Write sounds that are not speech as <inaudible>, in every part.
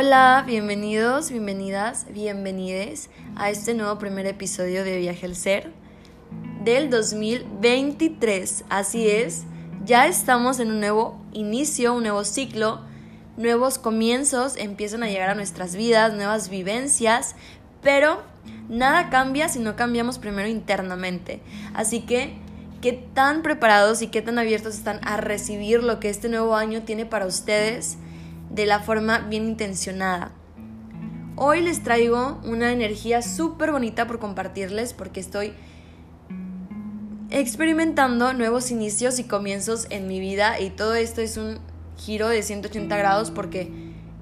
Hola, bienvenidos, bienvenidas, bienvenides a este nuevo primer episodio de Viaje al Ser del 2023. Así es, ya estamos en un nuevo inicio, un nuevo ciclo, nuevos comienzos empiezan a llegar a nuestras vidas, nuevas vivencias, pero nada cambia si no cambiamos primero internamente. Así que, ¿qué tan preparados y qué tan abiertos están a recibir lo que este nuevo año tiene para ustedes? De la forma bien intencionada. Hoy les traigo una energía súper bonita por compartirles porque estoy experimentando nuevos inicios y comienzos en mi vida y todo esto es un giro de 180 grados porque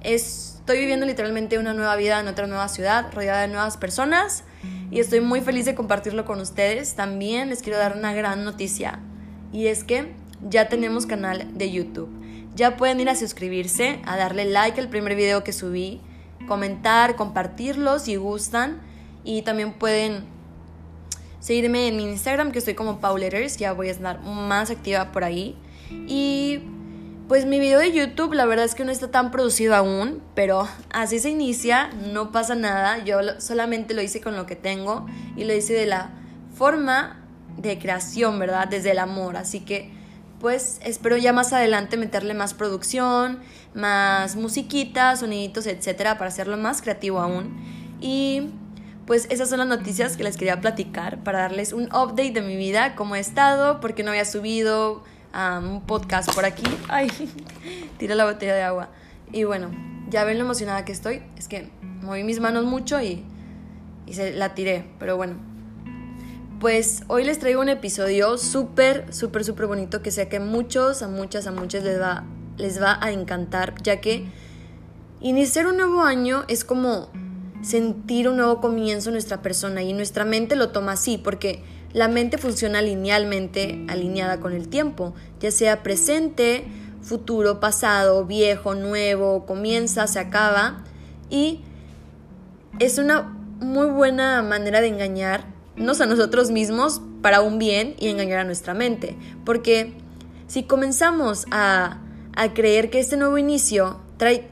estoy viviendo literalmente una nueva vida en otra nueva ciudad, rodeada de nuevas personas y estoy muy feliz de compartirlo con ustedes. También les quiero dar una gran noticia y es que ya tenemos canal de YouTube. Ya pueden ir a suscribirse, a darle like al primer video que subí, comentar, compartirlo si gustan y también pueden seguirme en mi Instagram que estoy como Pauletters, ya voy a estar más activa por ahí. Y pues mi video de YouTube la verdad es que no está tan producido aún, pero <laughs> así se inicia, no pasa nada, yo solamente lo hice con lo que tengo y lo hice de la forma de creación, ¿verdad? Desde el amor, así que pues espero ya más adelante meterle más producción, más musiquitas, soniditos, etcétera, para hacerlo más creativo aún. Y pues esas son las noticias que les quería platicar para darles un update de mi vida, cómo he estado, porque no había subido un podcast por aquí. <laughs> Ay, tira la botella de agua. Y bueno, ya ven lo emocionada que estoy. Es que moví mis manos mucho y, y se la tiré, pero bueno pues hoy les traigo un episodio súper, súper, súper bonito que sé que muchos, a muchas, a muchas les va, les va a encantar, ya que iniciar un nuevo año es como sentir un nuevo comienzo en nuestra persona y nuestra mente lo toma así, porque la mente funciona linealmente, alineada con el tiempo, ya sea presente, futuro, pasado, viejo, nuevo, comienza, se acaba, y es una muy buena manera de engañar a nosotros mismos para un bien y engañar a nuestra mente. Porque si comenzamos a, a creer que este nuevo inicio trae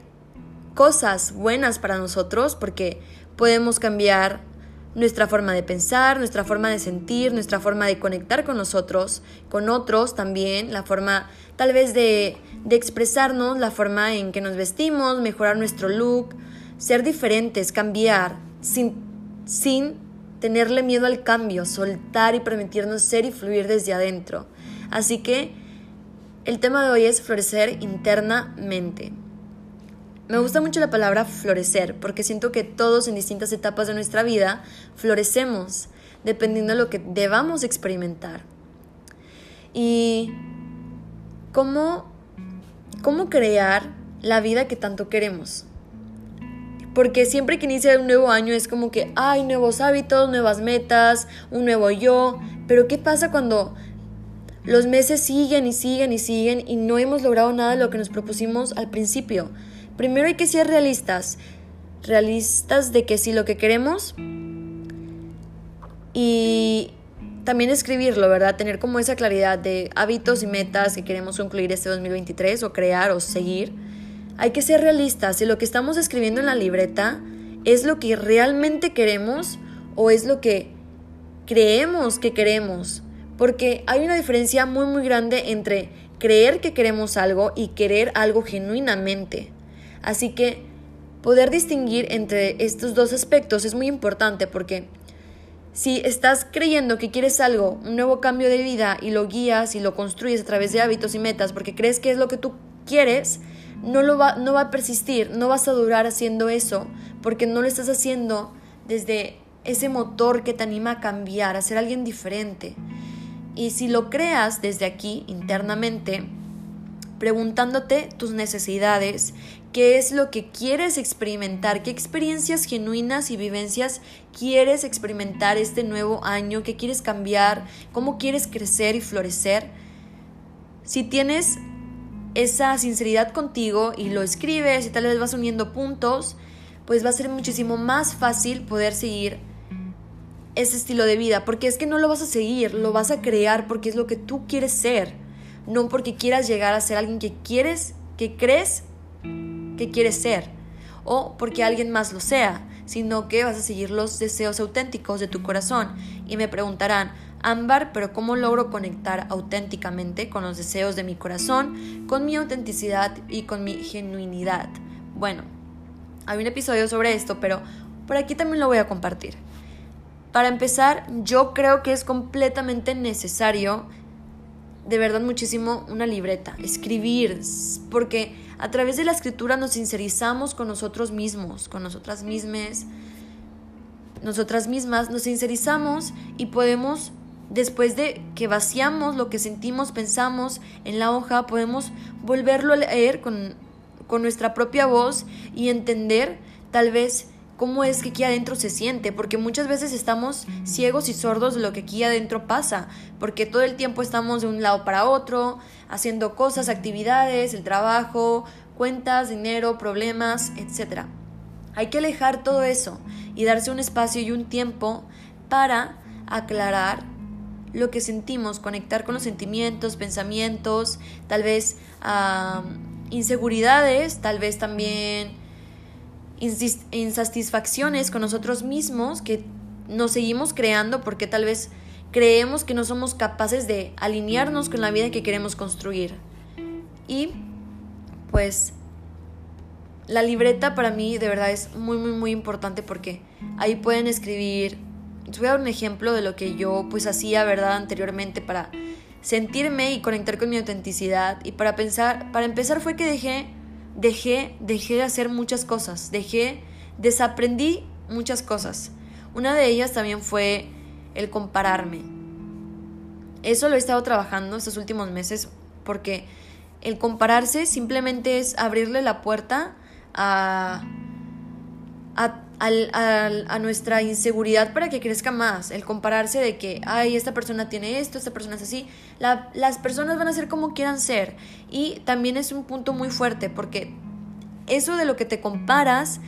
cosas buenas para nosotros, porque podemos cambiar nuestra forma de pensar, nuestra forma de sentir, nuestra forma de conectar con nosotros, con otros también, la forma tal vez de, de expresarnos, la forma en que nos vestimos, mejorar nuestro look, ser diferentes, cambiar, sin, sin tenerle miedo al cambio, soltar y permitirnos ser y fluir desde adentro. Así que el tema de hoy es florecer internamente. Me gusta mucho la palabra florecer porque siento que todos en distintas etapas de nuestra vida florecemos dependiendo de lo que debamos experimentar. Y cómo, cómo crear la vida que tanto queremos. Porque siempre que inicia un nuevo año es como que hay nuevos hábitos, nuevas metas, un nuevo yo. Pero ¿qué pasa cuando los meses siguen y siguen y siguen y no hemos logrado nada de lo que nos propusimos al principio? Primero hay que ser realistas. Realistas de que si lo que queremos y también escribirlo, ¿verdad? Tener como esa claridad de hábitos y metas que queremos concluir este 2023 o crear o seguir hay que ser realistas si lo que estamos escribiendo en la libreta es lo que realmente queremos o es lo que creemos que queremos. Porque hay una diferencia muy muy grande entre creer que queremos algo y querer algo genuinamente. Así que poder distinguir entre estos dos aspectos es muy importante porque si estás creyendo que quieres algo, un nuevo cambio de vida y lo guías y lo construyes a través de hábitos y metas porque crees que es lo que tú quieres, no, lo va, no va a persistir, no vas a durar haciendo eso, porque no lo estás haciendo desde ese motor que te anima a cambiar, a ser alguien diferente. Y si lo creas desde aquí, internamente, preguntándote tus necesidades, qué es lo que quieres experimentar, qué experiencias genuinas y vivencias quieres experimentar este nuevo año, qué quieres cambiar, cómo quieres crecer y florecer. Si tienes esa sinceridad contigo y lo escribes y tal vez vas uniendo puntos, pues va a ser muchísimo más fácil poder seguir ese estilo de vida, porque es que no lo vas a seguir, lo vas a crear porque es lo que tú quieres ser, no porque quieras llegar a ser alguien que quieres, que crees que quieres ser, o porque alguien más lo sea, sino que vas a seguir los deseos auténticos de tu corazón. Y me preguntarán, Ámbar, pero ¿cómo logro conectar auténticamente con los deseos de mi corazón, con mi autenticidad y con mi genuinidad? Bueno, hay un episodio sobre esto, pero por aquí también lo voy a compartir. Para empezar, yo creo que es completamente necesario, de verdad muchísimo, una libreta, escribir, porque a través de la escritura nos sincerizamos con nosotros mismos, con nosotras mismas, nosotras mismas, nos sincerizamos y podemos, después de que vaciamos lo que sentimos, pensamos en la hoja, podemos volverlo a leer con, con nuestra propia voz y entender tal vez cómo es que aquí adentro se siente, porque muchas veces estamos ciegos y sordos de lo que aquí adentro pasa, porque todo el tiempo estamos de un lado para otro, haciendo cosas, actividades, el trabajo, cuentas, dinero, problemas, etc. Hay que alejar todo eso y darse un espacio y un tiempo para aclarar lo que sentimos, conectar con los sentimientos, pensamientos, tal vez inseguridades, tal vez también insatisfacciones con nosotros mismos que nos seguimos creando porque tal vez creemos que no somos capaces de alinearnos con la vida que queremos construir. Y pues la libreta para mí de verdad es muy muy muy importante porque ahí pueden escribir les voy a dar un ejemplo de lo que yo pues hacía verdad anteriormente para sentirme y conectar con mi autenticidad y para pensar para empezar fue que dejé dejé, dejé de hacer muchas cosas, dejé, desaprendí muchas cosas. Una de ellas también fue el compararme. Eso lo he estado trabajando estos últimos meses porque el compararse simplemente es abrirle la puerta a, a a nuestra inseguridad para que crezca más. El compararse de que, ay, esta persona tiene esto, esta persona es así. las personas van a ser como quieran ser. Y también es un punto muy fuerte porque eso de lo que te comparas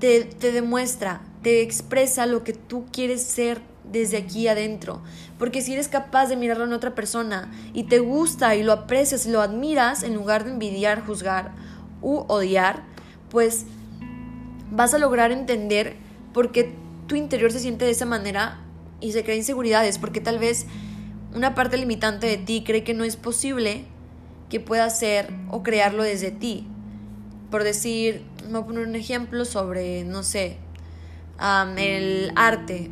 te, te demuestra, te expresa lo que tú quieres ser desde aquí adentro. Porque si eres capaz de mirarlo en otra persona y te gusta y lo aprecias y lo admiras, en lugar de envidiar, juzgar u odiar, pues vas a lograr entender por qué tu interior se siente de esa manera y se crea inseguridades, porque tal vez una parte limitante de ti cree que no es posible que pueda ser o crearlo desde ti. Por decir, voy a poner un ejemplo sobre, no sé, el arte.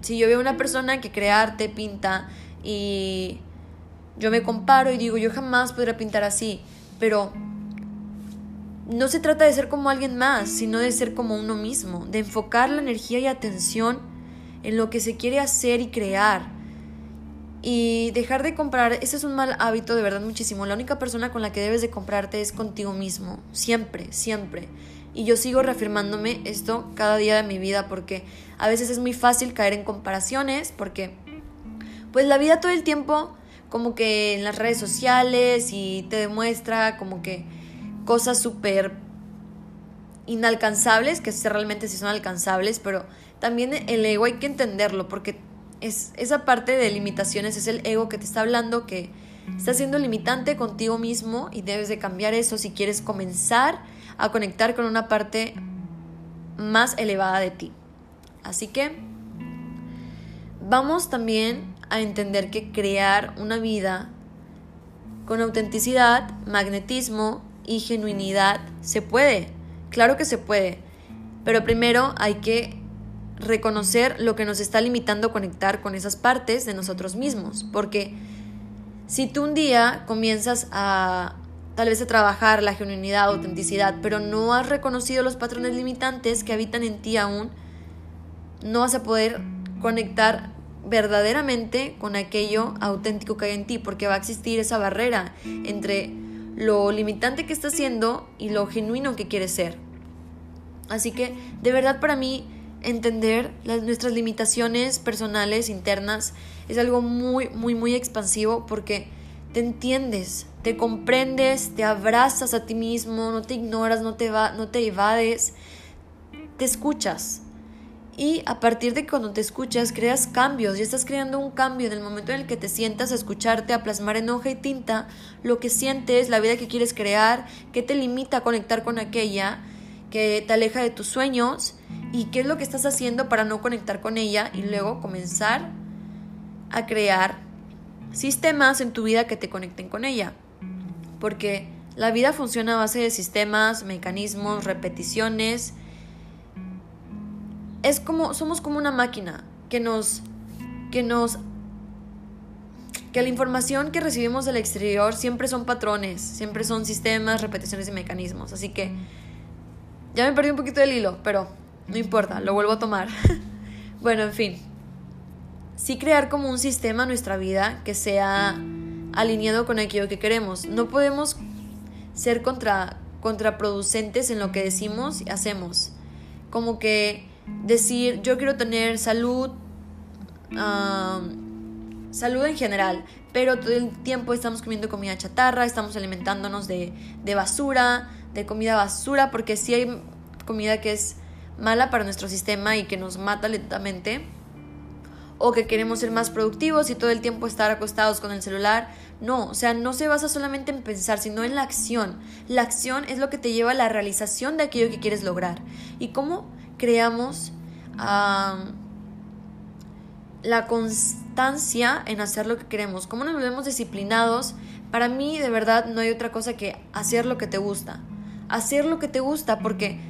Si yo veo una persona que crea arte, pinta, y yo me comparo y digo, yo jamás podría pintar así, pero no se trata de ser como alguien más, sino de ser como uno mismo, de enfocar la energía y atención en lo que se quiere hacer y crear. Y dejar de comprar, ese es un mal hábito de verdad muchísimo. La única persona con la que debes de comprarte es contigo mismo, siempre, siempre. Y yo sigo reafirmándome esto cada día de mi vida porque a veces es muy fácil caer en comparaciones porque pues la vida todo el tiempo como que en las redes sociales y te demuestra como que cosas súper inalcanzables, que realmente sí son alcanzables, pero también el ego hay que entenderlo, porque es, esa parte de limitaciones es el ego que te está hablando que está siendo limitante contigo mismo y debes de cambiar eso si quieres comenzar a conectar con una parte más elevada de ti. Así que vamos también a entender que crear una vida con autenticidad, magnetismo y genuinidad se puede, claro que se puede, pero primero hay que reconocer lo que nos está limitando conectar con esas partes de nosotros mismos, porque si tú un día comienzas a tal vez a trabajar la genuinidad, autenticidad, pero no has reconocido los patrones limitantes que habitan en ti aún, no vas a poder conectar verdaderamente con aquello auténtico que hay en ti, porque va a existir esa barrera entre lo limitante que está siendo y lo genuino que quiere ser. Así que, de verdad para mí, entender las, nuestras limitaciones personales, internas, es algo muy, muy, muy expansivo porque te entiendes, te comprendes, te abrazas a ti mismo, no te ignoras, no te, va, no te evades, te escuchas. Y a partir de cuando te escuchas, creas cambios. Y estás creando un cambio en el momento en el que te sientas a escucharte, a plasmar en hoja y tinta lo que sientes, la vida que quieres crear, que te limita a conectar con aquella. que te aleja de tus sueños y qué es lo que estás haciendo para no conectar con ella y luego comenzar a crear sistemas en tu vida que te conecten con ella. Porque la vida funciona a base de sistemas, mecanismos, repeticiones. Es como somos como una máquina que nos que nos que la información que recibimos del exterior siempre son patrones, siempre son sistemas, repeticiones y mecanismos. Así que ya me perdí un poquito del hilo, pero no importa, lo vuelvo a tomar. <laughs> bueno, en fin. Sí crear como un sistema nuestra vida que sea alineado con aquello que queremos. No podemos ser contra, contraproducentes en lo que decimos y hacemos. Como que decir, yo quiero tener salud, salud en general, pero todo el tiempo estamos comiendo comida chatarra, estamos alimentándonos de, de basura, de comida basura, porque si hay comida que es mala para nuestro sistema y que nos mata lentamente, o que queremos ser más productivos y todo el tiempo estar acostados con el celular. No, o sea, no se basa solamente en pensar, sino en la acción. La acción es lo que te lleva a la realización de aquello que quieres lograr. ¿Y cómo creamos la constancia en hacer lo que queremos, cómo nos volvemos disciplinados. Para mí, de verdad, no hay otra cosa que hacer lo que te gusta. Hacer lo que te gusta, porque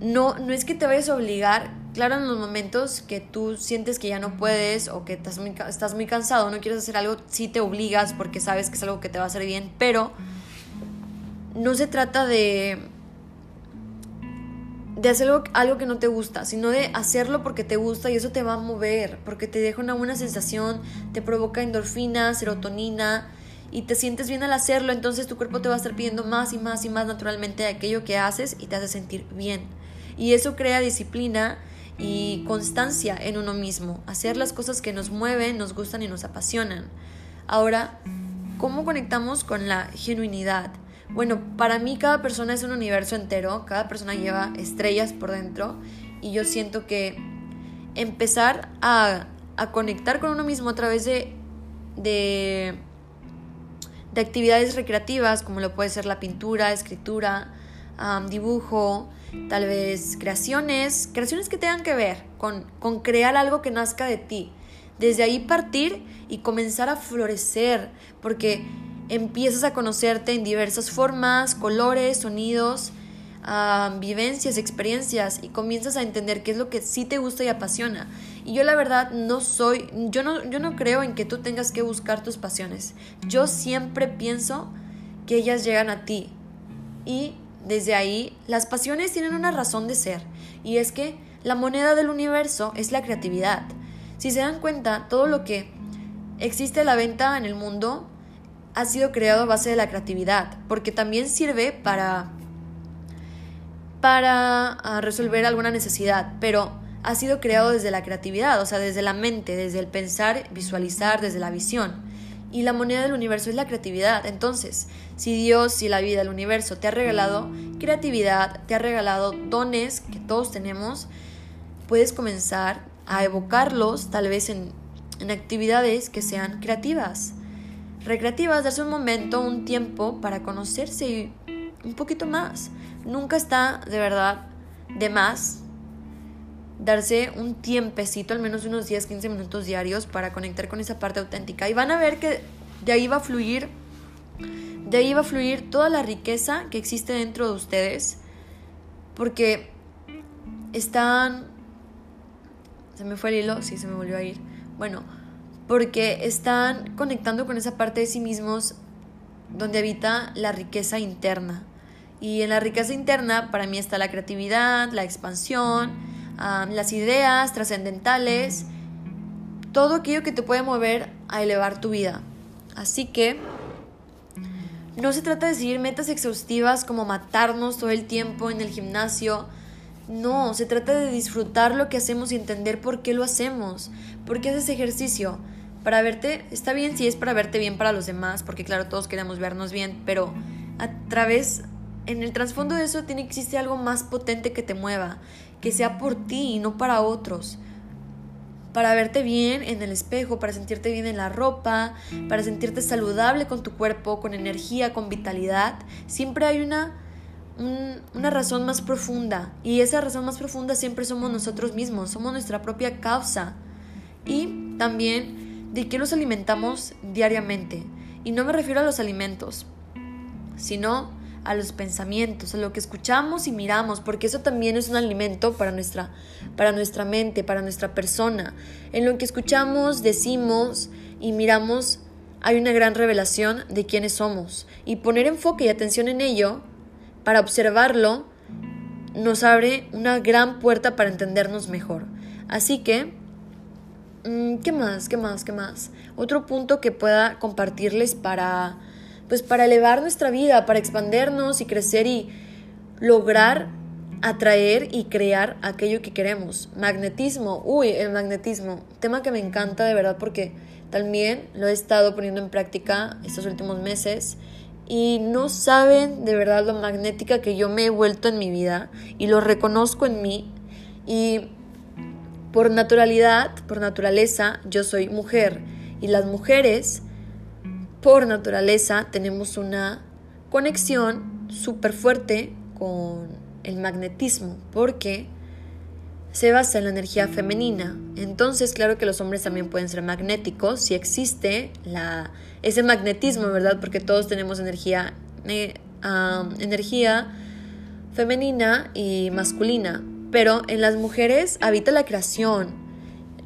no, no es que te vayas a obligar. Claro, en los momentos que tú sientes que ya no puedes o que estás muy, estás muy cansado, no quieres hacer algo, sí te obligas porque sabes que es algo que te va a hacer bien, pero no se trata de de hacer algo, que no te gusta, sino de hacerlo porque te gusta y eso te va a mover, porque te deja una buena sensación, te provoca endorfina, serotonina y te sientes bien al hacerlo, entonces tu cuerpo te va a estar pidiendo más y más y más naturalmente de aquello que haces y te hace sentir bien. Y eso crea disciplina y constancia en uno mismo, hacer las cosas que nos mueven, nos gustan y nos apasionan. Ahora, ¿cómo conectamos con la genuinidad? Bueno, para mí cada persona es un universo entero, cada persona lleva estrellas por dentro y yo siento que empezar a, conectar con uno mismo a través de, de, actividades recreativas como lo puede ser la pintura, escritura, dibujo, tal vez creaciones, creaciones que tengan que ver con, con crear algo que nazca de ti. Desde ahí partir y comenzar a florecer, porque empiezas a conocerte en diversas formas, colores, sonidos, vivencias, experiencias y comienzas a entender qué es lo que sí te gusta y apasiona. Y yo la verdad no soy, yo no, yo no creo en que tú tengas que buscar tus pasiones. Yo siempre pienso que ellas llegan a ti. Y desde ahí las pasiones tienen una razón de ser. Y es que la moneda del universo es la creatividad. Si se dan cuenta, todo lo que existe a la venta en el mundo ha sido creado a base de la creatividad, porque también sirve para, para ah, resolver alguna necesidad, pero ha sido creado desde la creatividad, o sea, desde la mente, desde el pensar, visualizar, desde la visión. Y la moneda del universo es la creatividad. Entonces, si Dios, si la vida, el universo te ha regalado creatividad, te ha regalado dones que todos tenemos, puedes comenzar a evocarlos tal vez en, en actividades que sean creativas recreativas, darse un momento, un tiempo para conocerse un poquito más. Nunca está de verdad de más darse un tiempecito, al menos unos 10, 15 minutos diarios para conectar con esa parte auténtica. Y van a ver que de ahí va a fluir, de ahí va a fluir toda la riqueza que existe dentro de ustedes, porque están... Se me fue el hilo, sí, se me volvió a ir. Bueno, porque están conectando con esa parte de sí mismos donde habita la riqueza interna. Y en la riqueza interna para mí está la creatividad, la expansión, las ideas trascendentales, todo aquello que te puede mover a elevar tu vida. Así que no se trata de seguir metas exhaustivas como matarnos todo el tiempo en el gimnasio. No, se trata de disfrutar lo que hacemos y entender por qué lo hacemos, por qué haces ejercicio para verte, está bien si es para verte bien para los demás, porque claro, todos queremos vernos bien, pero a través, en el trasfondo de eso tiene que existir algo más potente que te mueva, que sea por ti y no para otros. Para verte bien en el espejo, para sentirte bien en la ropa, para sentirte saludable con tu cuerpo, con energía, con vitalidad, siempre hay una una razón más profunda. Y esa razón más profunda siempre somos nosotros mismos, somos nuestra propia causa. Y también de qué nos alimentamos diariamente. Y no me refiero a los alimentos, sino a los pensamientos, a lo que escuchamos y miramos, porque eso también es un alimento para nuestra, para nuestra mente, para nuestra persona. En lo que escuchamos, decimos y miramos hay una gran revelación de quiénes somos. Y poner enfoque y atención en ello, para observarlo, nos abre una gran puerta para entendernos mejor. Así que, ¿qué más? ¿Qué más? ¿Qué más? Otro punto que pueda compartirles para, pues para elevar nuestra vida, para expandernos y crecer y lograr atraer y crear aquello que queremos. Magnetismo, uy, el magnetismo, tema que me encanta de verdad porque también lo he estado poniendo en práctica estos últimos meses y no saben de verdad lo magnética que yo me he vuelto en mi vida y lo reconozco en mí y por naturalidad, por naturaleza, yo soy mujer y las mujeres por naturaleza tenemos una conexión súper fuerte con el magnetismo porque se basa en la energía femenina. Entonces, claro que los hombres también pueden ser magnéticos si existe ese magnetismo, ¿verdad? Porque todos tenemos energía, eh, energía femenina y masculina. Pero en las mujeres habita la creación.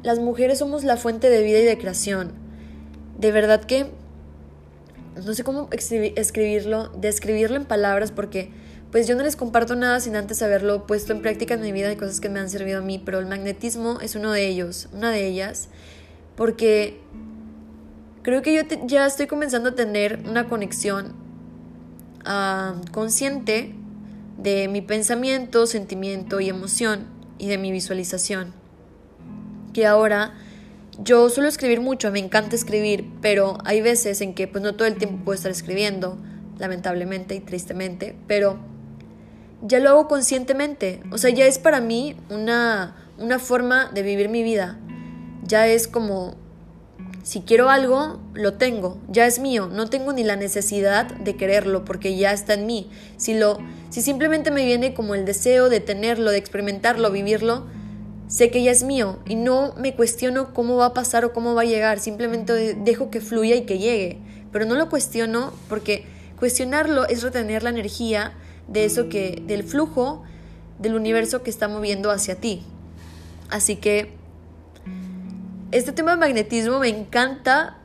Las mujeres somos la fuente de vida y de creación. De verdad que no sé cómo escribirlo, describirlo en palabras porque pues yo no les comparto nada sin antes haberlo puesto en práctica en mi vida y cosas que me han servido a mí, pero el magnetismo es uno de ellos, una de ellas, porque creo que yo ya estoy comenzando a tener una conexión ah, consciente de mi pensamiento, sentimiento y emoción y de mi visualización. Que ahora yo suelo escribir mucho, me encanta escribir, pero hay veces en que pues no todo el tiempo puedo estar escribiendo, lamentablemente y tristemente, pero ya lo hago conscientemente. O sea, ya es para mí una, una forma de vivir mi vida. Ya es como, si quiero algo, lo tengo, ya es mío, no tengo ni la necesidad de quererlo porque ya está en mí. Si lo si simplemente me viene como el deseo de tenerlo, de experimentarlo, vivirlo, sé que ya es mío y no me cuestiono cómo va a pasar o cómo va a llegar, simplemente dejo que fluya y que llegue, pero no lo cuestiono porque cuestionarlo es retener la energía de eso que, del flujo del universo que está moviendo hacia ti. Así que este tema de magnetismo me encanta,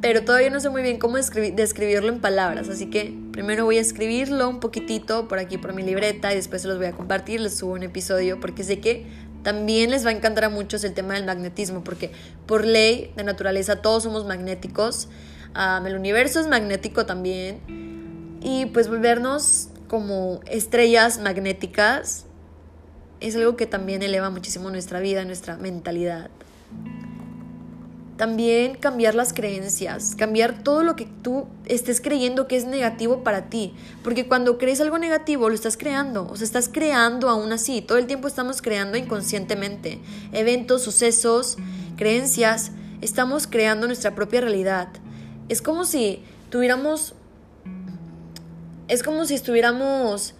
pero todavía no sé muy bien cómo describirlo en palabras. Así que primero voy a escribirlo un poquitito por aquí por mi libreta y después se los voy a compartir, les subo un episodio porque sé que también les va a encantar a muchos el tema del magnetismo, porque por ley de naturaleza todos somos magnéticos, el universo es magnético también, y pues volvernos como estrellas magnéticas es algo que también eleva muchísimo nuestra vida, nuestra mentalidad. También cambiar las creencias, cambiar todo lo que tú estés creyendo que es negativo para ti. Porque cuando crees algo negativo, lo estás creando. O sea, estás creando aún así. Todo el tiempo estamos creando inconscientemente. Eventos, sucesos, creencias. Estamos creando nuestra propia realidad. Es como si tuviéramos es como si estuviéramos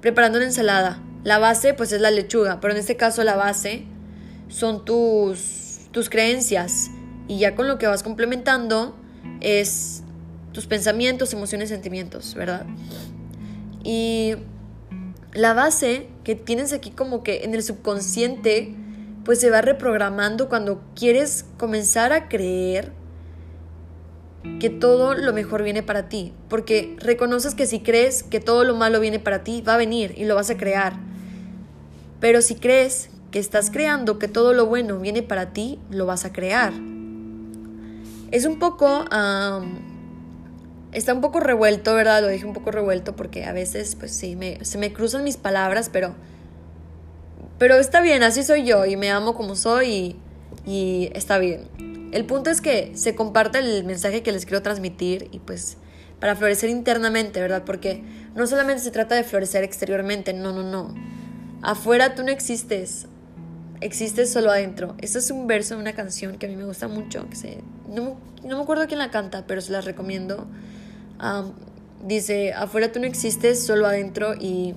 preparando una ensalada. La base pues es la lechuga, pero en este caso la base son tus, tus creencias y ya con lo que vas complementando es tus pensamientos, emociones, sentimientos, ¿verdad? Y la base que tienes aquí como que en el subconsciente pues se va reprogramando cuando quieres comenzar a creer que todo lo mejor viene para ti, porque reconoces que si crees que todo lo malo viene para ti, va a venir y lo vas a crear. Pero si crees que estás creando que todo lo bueno viene para ti, lo vas a crear. Es un poco... está un poco revuelto, ¿verdad? Lo dije un poco revuelto porque a veces, pues sí, se me cruzan mis palabras, pero... Pero está bien, así soy yo y me amo como soy y, y está bien. El punto es que se comparta el mensaje que les quiero transmitir y pues para florecer internamente, ¿verdad? Porque no solamente se trata de florecer exteriormente, no, no, no. Afuera tú no existes, existes solo adentro. Esto es un verso de una canción que a mí me gusta mucho, no, me acuerdo quién la canta, pero se la recomiendo. dice, afuera tú no existes, solo adentro y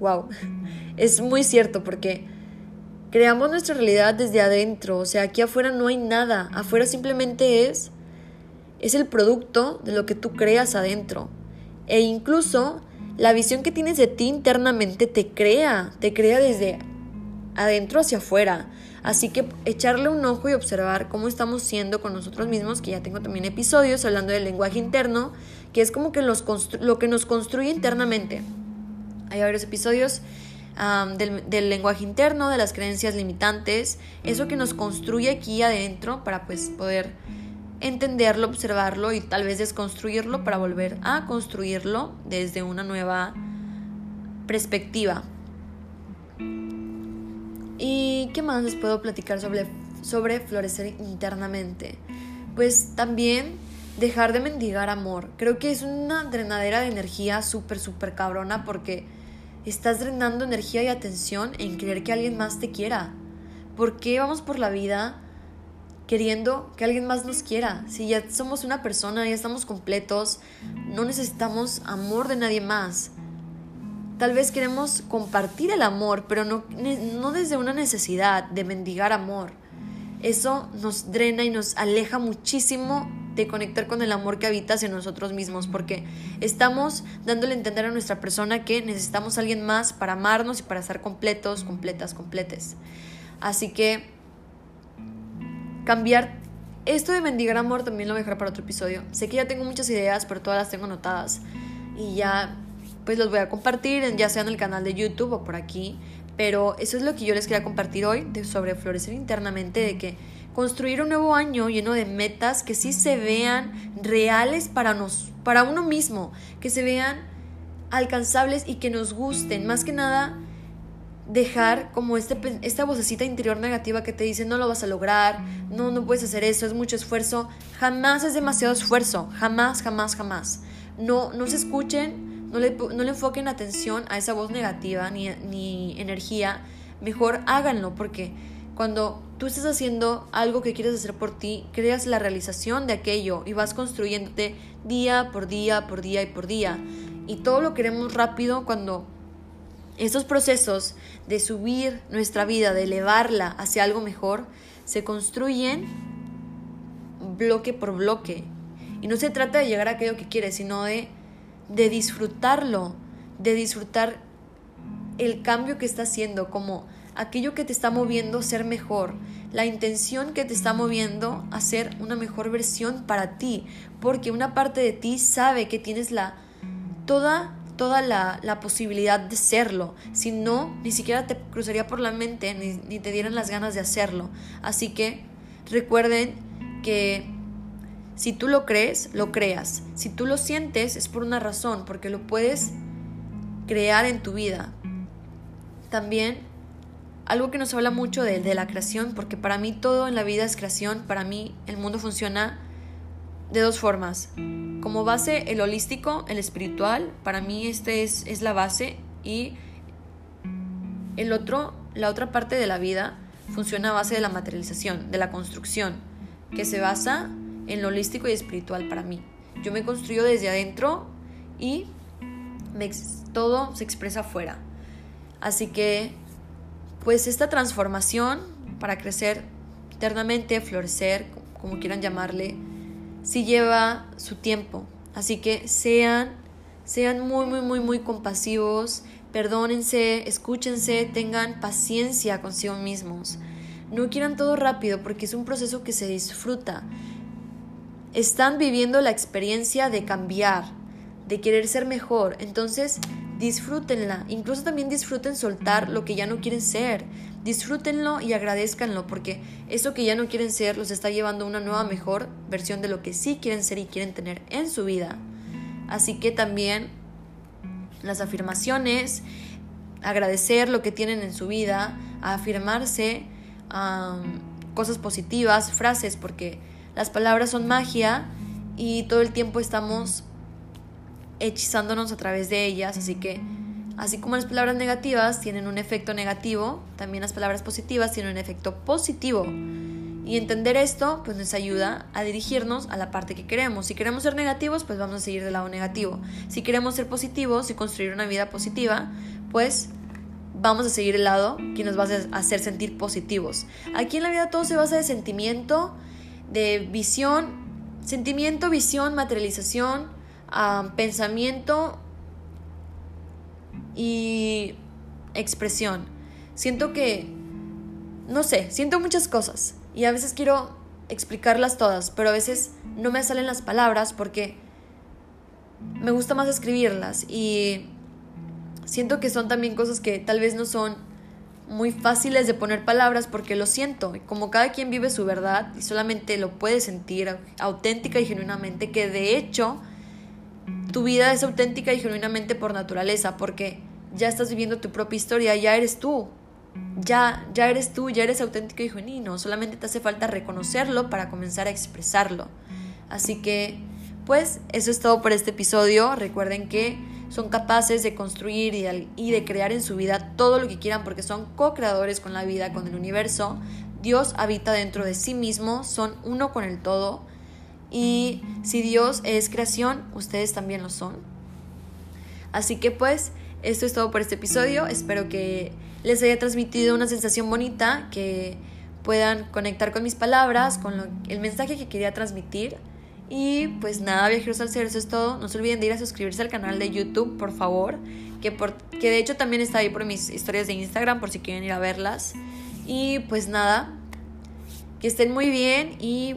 wow, <laughs> es muy cierto porque creamos nuestra realidad desde adentro, o sea, aquí afuera no hay nada, afuera simplemente es es el producto de lo que tú creas adentro. E incluso la visión que tienes de ti internamente te crea, te crea desde adentro hacia afuera. Así que echarle un ojo y observar cómo estamos siendo con nosotros mismos, que ya tengo también episodios hablando del lenguaje interno, que es como que lo que nos construye internamente. Hay varios episodios del, del, lenguaje interno, de las creencias limitantes, eso que nos construye aquí adentro para pues poder entenderlo, observarlo y tal vez desconstruirlo para volver a construirlo desde una nueva perspectiva. ¿Y qué más les puedo platicar sobre, sobre florecer internamente? Pues también dejar de mendigar amor. Creo que es una drenadera de energía súper, súper cabrona porque estás drenando energía y atención en creer que alguien más te quiera. ¿Por qué vamos por la vida queriendo que alguien más nos quiera? Si ya somos una persona, ya estamos completos, no necesitamos amor de nadie más. Tal vez queremos compartir el amor, pero no, no desde una necesidad de mendigar amor. Eso nos drena y nos aleja muchísimo de conectar con el amor que habita en nosotros mismos, porque estamos dándole a entender a nuestra persona que necesitamos a alguien más para amarnos y para estar completos, completas, completes. Así que cambiar esto de mendigar amor también lo voy a dejar para otro episodio. Sé que ya tengo muchas ideas, pero todas las tengo anotadas y ya pues los voy a compartir, ya sea en el canal de YouTube o por aquí. Pero eso es lo que yo les quería compartir hoy de sobre florecer internamente, de que construir un nuevo año lleno de metas que sí se vean reales para, nos, para uno mismo, que se vean alcanzables y que nos gusten. Más que nada, dejar como este, esta vocecita interior negativa que te dice no lo vas a lograr, no, no puedes hacer eso, es mucho esfuerzo. Jamás es demasiado esfuerzo, jamás, jamás, jamás. No, no se escuchen no le, no le enfoquen atención a esa voz negativa ni, ni energía. Mejor háganlo porque cuando tú estás haciendo algo que quieres hacer por ti, creas la realización de aquello y vas construyéndote día por día, por día y por día. Y todo lo queremos rápido cuando estos procesos de subir nuestra vida, de elevarla hacia algo mejor, se construyen bloque por bloque. Y no se trata de llegar a aquello que quieres, sino de de disfrutarlo, de disfrutar el cambio que está haciendo, como aquello que te está moviendo a ser mejor, la intención que te está moviendo a ser una mejor versión para ti, porque una parte de ti sabe que tienes la toda toda la, la posibilidad de serlo, si no, ni siquiera te cruzaría por la mente, ni, ni te dieran las ganas de hacerlo. Así que recuerden que si tú lo crees, lo creas. Si tú lo sientes, es por una razón, porque lo puedes crear en tu vida. También algo que nos habla mucho de, de, la creación, porque para mí todo en la vida es creación, para mí el mundo funciona de dos formas. Como base el holístico, el espiritual, para mí este es, es la base y el otro, la otra parte de la vida funciona a base de la materialización, de la construcción, que se basa en lo holístico y espiritual para mí. Yo me construyo desde adentro y todo se expresa afuera. Así que, pues esta transformación para crecer eternamente, florecer, como quieran llamarle, sí lleva su tiempo. Así que sean, sean muy, muy, muy, muy compasivos, perdónense, escúchense, tengan paciencia consigo mismos. No quieran todo rápido porque es un proceso que se disfruta están viviendo la experiencia de cambiar, de querer ser mejor. Entonces, disfrútenla. Incluso también disfruten soltar lo que ya no quieren ser. Disfrútenlo y agradezcanlo porque eso que ya no quieren ser los está llevando a una nueva mejor versión de lo que sí quieren ser y quieren tener en su vida. Así que también las afirmaciones, agradecer lo que tienen en su vida, afirmarse cosas positivas, frases, porque las palabras son magia y todo el tiempo estamos hechizándonos a través de ellas, así que así como las palabras negativas tienen un efecto negativo, también las palabras positivas tienen un efecto positivo. Y entender esto pues nos ayuda a dirigirnos a la parte que queremos. Si queremos ser negativos, pues vamos a seguir del lado negativo. Si queremos ser positivos y construir una vida positiva, pues vamos a seguir el lado que nos va a hacer sentir positivos. Aquí en la vida todo se basa de sentimiento, de visión, sentimiento, visión, materialización, pensamiento y expresión. Siento que, no sé, siento muchas cosas y a veces quiero explicarlas todas, pero a veces no me salen las palabras porque me gusta más escribirlas y siento que son también cosas que tal vez no son muy fáciles de poner palabras porque lo siento, como cada quien vive su verdad y solamente lo puede sentir auténtica y genuinamente, que de hecho tu vida es auténtica y genuinamente por naturaleza, porque ya estás viviendo tu propia historia, ya eres tú, ya, ya eres tú, ya eres auténtico y genuino, solamente te hace falta reconocerlo para comenzar a expresarlo. Así que, pues, eso es todo por este episodio. Recuerden que son capaces de construir y de crear en su vida todo lo que quieran porque son co-creadores con la vida, con el universo. Dios habita dentro de sí mismo, son uno con el todo. Y si Dios es creación, ustedes también lo son. Así que pues, esto es todo por este episodio. Espero que les haya transmitido una sensación bonita, que puedan conectar con mis palabras, con el mensaje que quería transmitir. Y pues nada, viajeros al cielo, eso es todo. No se olviden de ir a suscribirse al canal de YouTube, por favor. Que, por, que de hecho también está ahí por mis historias de Instagram, por si quieren ir a verlas. Y pues nada, que estén muy bien y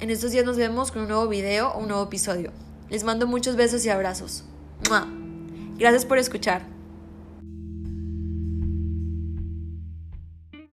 en estos días nos vemos con un nuevo video o un nuevo episodio. Les mando muchos besos y abrazos. Gracias por escuchar.